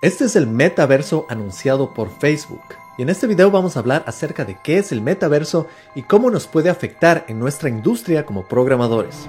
Este es el metaverso anunciado por Facebook. Y en este video vamos a hablar acerca de qué es el metaverso y cómo nos puede afectar en nuestra industria como programadores.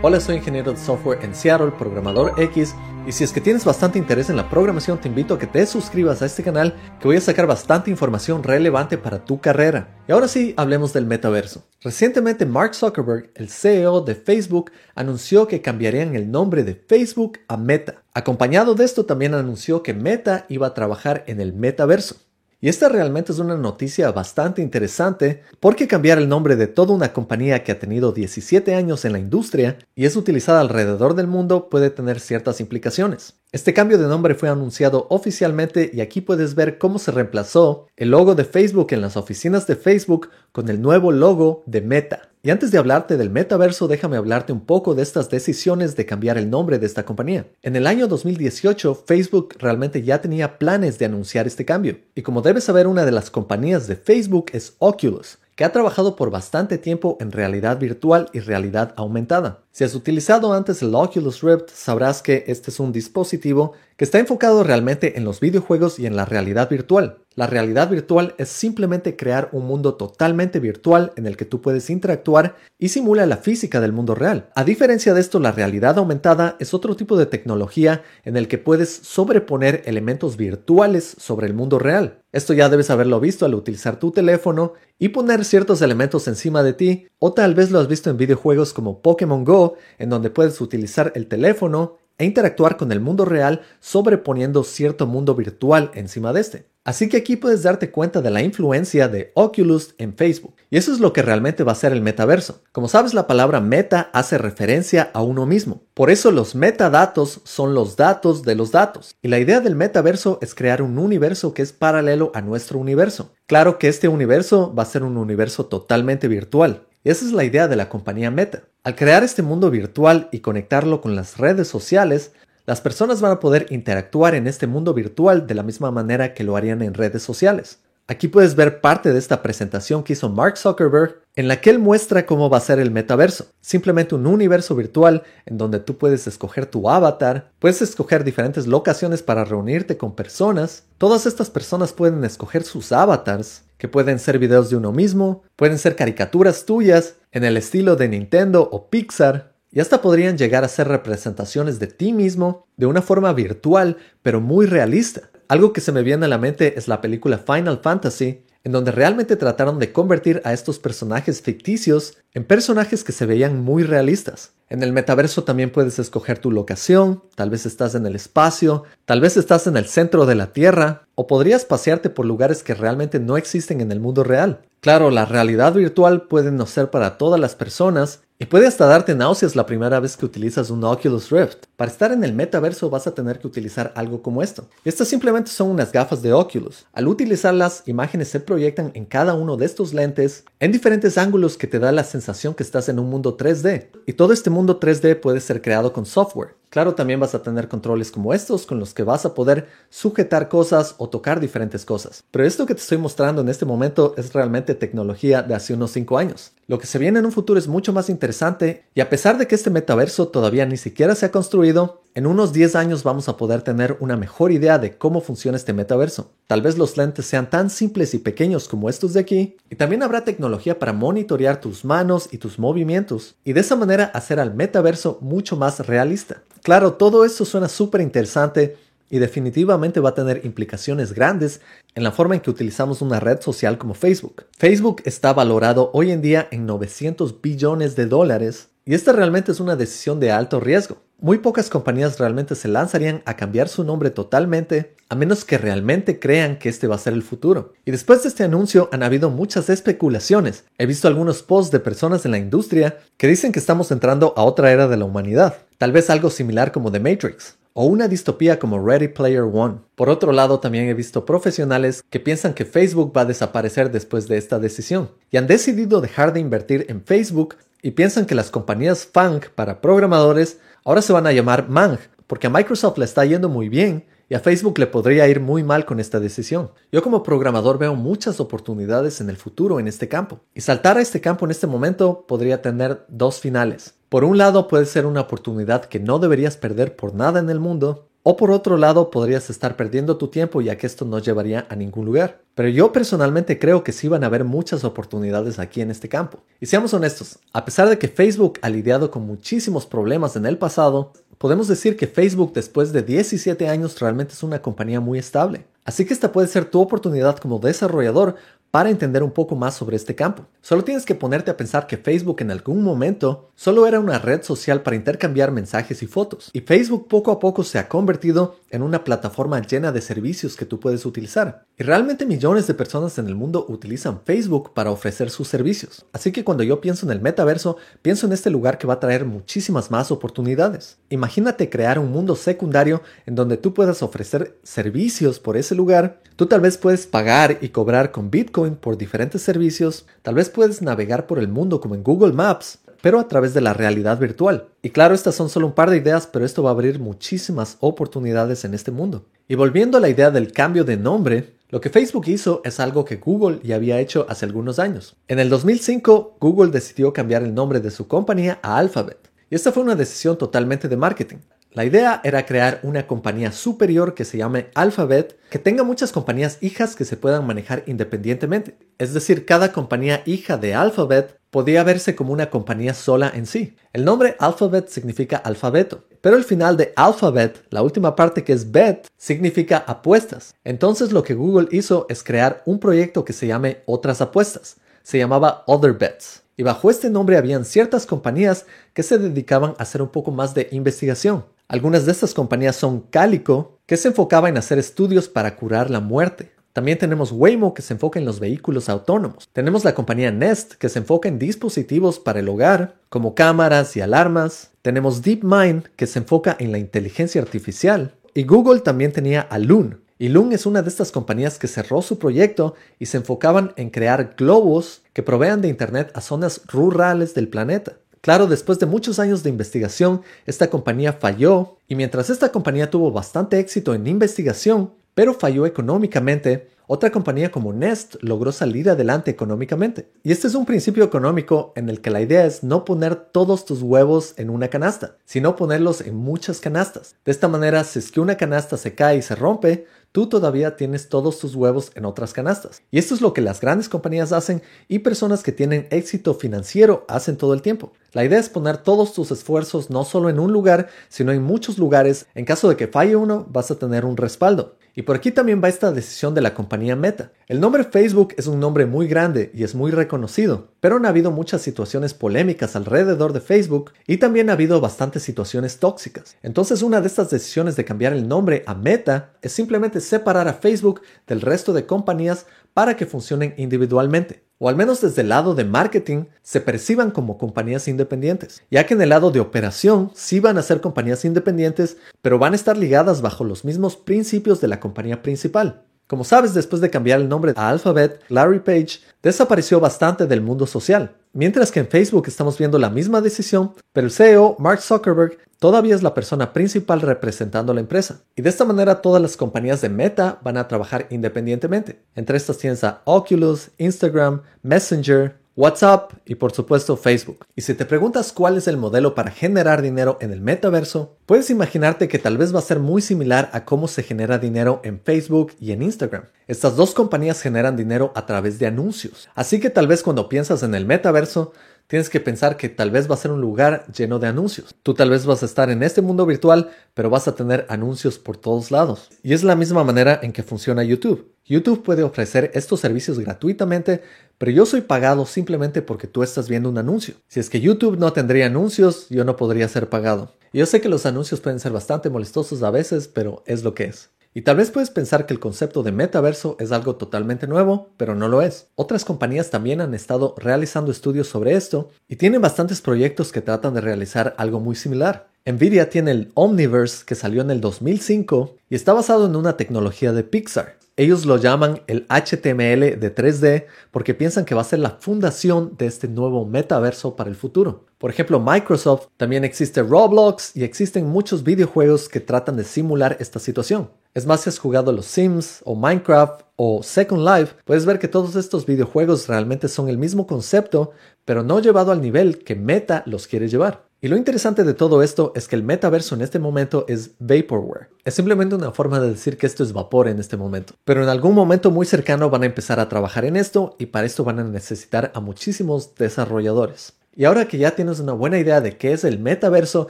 Hola, soy ingeniero de software en Seattle, programador X, y si es que tienes bastante interés en la programación, te invito a que te suscribas a este canal, que voy a sacar bastante información relevante para tu carrera. Y ahora sí, hablemos del metaverso. Recientemente Mark Zuckerberg, el CEO de Facebook, anunció que cambiarían el nombre de Facebook a Meta. Acompañado de esto también anunció que Meta iba a trabajar en el metaverso. Y esta realmente es una noticia bastante interesante porque cambiar el nombre de toda una compañía que ha tenido 17 años en la industria y es utilizada alrededor del mundo puede tener ciertas implicaciones. Este cambio de nombre fue anunciado oficialmente y aquí puedes ver cómo se reemplazó el logo de Facebook en las oficinas de Facebook con el nuevo logo de Meta. Y antes de hablarte del metaverso, déjame hablarte un poco de estas decisiones de cambiar el nombre de esta compañía. En el año 2018, Facebook realmente ya tenía planes de anunciar este cambio. Y como debes saber, una de las compañías de Facebook es Oculus, que ha trabajado por bastante tiempo en realidad virtual y realidad aumentada. Si has utilizado antes el Oculus Rift, sabrás que este es un dispositivo que está enfocado realmente en los videojuegos y en la realidad virtual. La realidad virtual es simplemente crear un mundo totalmente virtual en el que tú puedes interactuar y simula la física del mundo real. A diferencia de esto, la realidad aumentada es otro tipo de tecnología en el que puedes sobreponer elementos virtuales sobre el mundo real. Esto ya debes haberlo visto al utilizar tu teléfono y poner ciertos elementos encima de ti, o tal vez lo has visto en videojuegos como Pokémon Go, en donde puedes utilizar el teléfono e interactuar con el mundo real sobreponiendo cierto mundo virtual encima de este. Así que aquí puedes darte cuenta de la influencia de Oculus en Facebook. Y eso es lo que realmente va a ser el metaverso. Como sabes, la palabra meta hace referencia a uno mismo. Por eso los metadatos son los datos de los datos. Y la idea del metaverso es crear un universo que es paralelo a nuestro universo. Claro que este universo va a ser un universo totalmente virtual. Esa es la idea de la compañía Meta. Al crear este mundo virtual y conectarlo con las redes sociales, las personas van a poder interactuar en este mundo virtual de la misma manera que lo harían en redes sociales. Aquí puedes ver parte de esta presentación que hizo Mark Zuckerberg, en la que él muestra cómo va a ser el metaverso. Simplemente un universo virtual en donde tú puedes escoger tu avatar, puedes escoger diferentes locaciones para reunirte con personas. Todas estas personas pueden escoger sus avatars, que pueden ser videos de uno mismo, pueden ser caricaturas tuyas en el estilo de Nintendo o Pixar, y hasta podrían llegar a ser representaciones de ti mismo de una forma virtual, pero muy realista. Algo que se me viene a la mente es la película Final Fantasy, en donde realmente trataron de convertir a estos personajes ficticios en personajes que se veían muy realistas. En el metaverso también puedes escoger tu locación, tal vez estás en el espacio, tal vez estás en el centro de la Tierra, o podrías pasearte por lugares que realmente no existen en el mundo real. Claro, la realidad virtual puede no ser para todas las personas y puede hasta darte náuseas la primera vez que utilizas un Oculus Rift. Para estar en el metaverso vas a tener que utilizar algo como esto. Estas simplemente son unas gafas de Oculus. Al utilizarlas, imágenes se proyectan en cada uno de estos lentes en diferentes ángulos que te da la sensación que estás en un mundo 3D. Y todo este mundo 3D puede ser creado con software. Claro, también vas a tener controles como estos con los que vas a poder sujetar cosas o tocar diferentes cosas. Pero esto que te estoy mostrando en este momento es realmente tecnología de hace unos 5 años. Lo que se viene en un futuro es mucho más interesante y a pesar de que este metaverso todavía ni siquiera se ha construido, en unos 10 años vamos a poder tener una mejor idea de cómo funciona este metaverso. Tal vez los lentes sean tan simples y pequeños como estos de aquí, y también habrá tecnología para monitorear tus manos y tus movimientos, y de esa manera hacer al metaverso mucho más realista. Claro, todo esto suena súper interesante y definitivamente va a tener implicaciones grandes en la forma en que utilizamos una red social como Facebook. Facebook está valorado hoy en día en 900 billones de dólares y esta realmente es una decisión de alto riesgo. Muy pocas compañías realmente se lanzarían a cambiar su nombre totalmente a menos que realmente crean que este va a ser el futuro. Y después de este anuncio han habido muchas especulaciones. He visto algunos posts de personas en la industria que dicen que estamos entrando a otra era de la humanidad, tal vez algo similar como The Matrix o una distopía como Ready Player One. Por otro lado, también he visto profesionales que piensan que Facebook va a desaparecer después de esta decisión y han decidido dejar de invertir en Facebook y piensan que las compañías FANG para programadores ahora se van a llamar MANG porque a Microsoft le está yendo muy bien y a Facebook le podría ir muy mal con esta decisión. Yo como programador veo muchas oportunidades en el futuro en este campo. Y saltar a este campo en este momento podría tener dos finales. Por un lado puede ser una oportunidad que no deberías perder por nada en el mundo, O por otro lado, podrías estar perdiendo tu tiempo ya que esto no llevaría a ningún lugar. Pero yo personalmente creo que sí van a haber muchas oportunidades aquí en este campo. Y seamos honestos, a pesar de que Facebook ha lidiado con muchísimos problemas en el pasado, podemos decir que Facebook después de 17 años realmente es una compañía muy estable. Así que esta puede ser tu oportunidad como desarrollador para entender un poco más sobre este campo. Solo tienes que ponerte a pensar que Facebook en algún momento solo era una red social para intercambiar mensajes y fotos, y Facebook poco a poco se ha convertido en una plataforma llena de servicios que tú puedes utilizar. Y realmente millones de personas en el mundo utilizan Facebook para ofrecer sus servicios. Así que cuando yo pienso en el metaverso, pienso en este lugar que va a traer muchísimas más oportunidades. Imagínate crear un mundo secundario en donde tú puedas ofrecer servicios por ese lugar. Tú tal vez puedes pagar y cobrar con Bitcoin por diferentes servicios. Tal vez puedes navegar por el mundo como en Google Maps pero a través de la realidad virtual. Y claro, estas son solo un par de ideas, pero esto va a abrir muchísimas oportunidades en este mundo. Y volviendo a la idea del cambio de nombre, lo que Facebook hizo es algo que Google ya había hecho hace algunos años. En el 2005, Google decidió cambiar el nombre de su compañía a Alphabet. Y esta fue una decisión totalmente de marketing. La idea era crear una compañía superior que se llame Alphabet, que tenga muchas compañías hijas que se puedan manejar independientemente. Es decir, cada compañía hija de Alphabet podía verse como una compañía sola en sí. El nombre Alphabet significa alfabeto, pero el final de Alphabet, la última parte que es bet, significa apuestas. Entonces lo que Google hizo es crear un proyecto que se llame Otras Apuestas. Se llamaba Other Bets. Y bajo este nombre habían ciertas compañías que se dedicaban a hacer un poco más de investigación. Algunas de estas compañías son Calico, que se enfocaba en hacer estudios para curar la muerte. También tenemos Waymo que se enfoca en los vehículos autónomos. Tenemos la compañía Nest que se enfoca en dispositivos para el hogar, como cámaras y alarmas. Tenemos DeepMind que se enfoca en la inteligencia artificial. Y Google también tenía a Loon. Y Loon es una de estas compañías que cerró su proyecto y se enfocaban en crear globos que provean de Internet a zonas rurales del planeta. Claro, después de muchos años de investigación, esta compañía falló y mientras esta compañía tuvo bastante éxito en investigación, pero falló económicamente, otra compañía como Nest logró salir adelante económicamente. Y este es un principio económico en el que la idea es no poner todos tus huevos en una canasta, sino ponerlos en muchas canastas. De esta manera, si es que una canasta se cae y se rompe, tú todavía tienes todos tus huevos en otras canastas. Y esto es lo que las grandes compañías hacen y personas que tienen éxito financiero hacen todo el tiempo. La idea es poner todos tus esfuerzos no solo en un lugar, sino en muchos lugares. En caso de que falle uno, vas a tener un respaldo. Y por aquí también va esta decisión de la compañía Meta. El nombre Facebook es un nombre muy grande y es muy reconocido, pero han habido muchas situaciones polémicas alrededor de Facebook y también ha habido bastantes situaciones tóxicas. Entonces una de estas decisiones de cambiar el nombre a Meta es simplemente separar a Facebook del resto de compañías para que funcionen individualmente o al menos desde el lado de marketing, se perciban como compañías independientes, ya que en el lado de operación sí van a ser compañías independientes, pero van a estar ligadas bajo los mismos principios de la compañía principal. Como sabes, después de cambiar el nombre a Alphabet, Larry Page desapareció bastante del mundo social. Mientras que en Facebook estamos viendo la misma decisión, pero el CEO, Mark Zuckerberg, todavía es la persona principal representando la empresa. Y de esta manera todas las compañías de Meta van a trabajar independientemente. Entre estas tienes a Oculus, Instagram, Messenger, WhatsApp y por supuesto Facebook. Y si te preguntas cuál es el modelo para generar dinero en el metaverso, puedes imaginarte que tal vez va a ser muy similar a cómo se genera dinero en Facebook y en Instagram. Estas dos compañías generan dinero a través de anuncios. Así que tal vez cuando piensas en el metaverso, tienes que pensar que tal vez va a ser un lugar lleno de anuncios. Tú tal vez vas a estar en este mundo virtual, pero vas a tener anuncios por todos lados. Y es la misma manera en que funciona YouTube. YouTube puede ofrecer estos servicios gratuitamente, pero yo soy pagado simplemente porque tú estás viendo un anuncio. Si es que YouTube no tendría anuncios, yo no podría ser pagado. Yo sé que los anuncios pueden ser bastante molestosos a veces, pero es lo que es. Y tal vez puedes pensar que el concepto de metaverso es algo totalmente nuevo, pero no lo es. Otras compañías también han estado realizando estudios sobre esto y tienen bastantes proyectos que tratan de realizar algo muy similar. Nvidia tiene el Omniverse que salió en el 2005 y está basado en una tecnología de Pixar. Ellos lo llaman el HTML de 3D porque piensan que va a ser la fundación de este nuevo metaverso para el futuro. Por ejemplo, Microsoft, también existe Roblox y existen muchos videojuegos que tratan de simular esta situación. Es más, si has jugado los Sims o Minecraft o Second Life, puedes ver que todos estos videojuegos realmente son el mismo concepto, pero no llevado al nivel que Meta los quiere llevar. Y lo interesante de todo esto es que el metaverso en este momento es vaporware. Es simplemente una forma de decir que esto es vapor en este momento. Pero en algún momento muy cercano van a empezar a trabajar en esto y para esto van a necesitar a muchísimos desarrolladores. Y ahora que ya tienes una buena idea de qué es el metaverso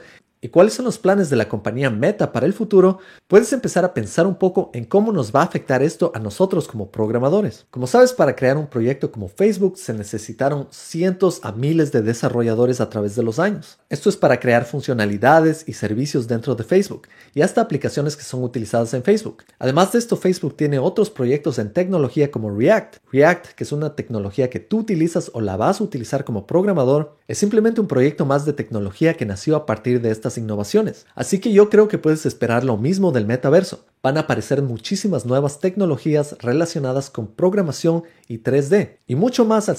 y cuáles son los planes de la compañía Meta para el futuro, puedes empezar a pensar un poco en cómo nos va a afectar esto a nosotros como programadores. Como sabes, para crear un proyecto como Facebook se necesitaron cientos a miles de desarrolladores a través de los años. Esto es para crear funcionalidades y servicios dentro de Facebook y hasta aplicaciones que son utilizadas en Facebook. Además de esto, Facebook tiene otros proyectos en tecnología como React. React, que es una tecnología que tú utilizas o la vas a utilizar como programador, es simplemente un proyecto más de tecnología que nació a partir de innovaciones. Así que yo creo que puedes esperar lo mismo del metaverso. Van a aparecer muchísimas nuevas tecnologías relacionadas con programación y 3D, y mucho más al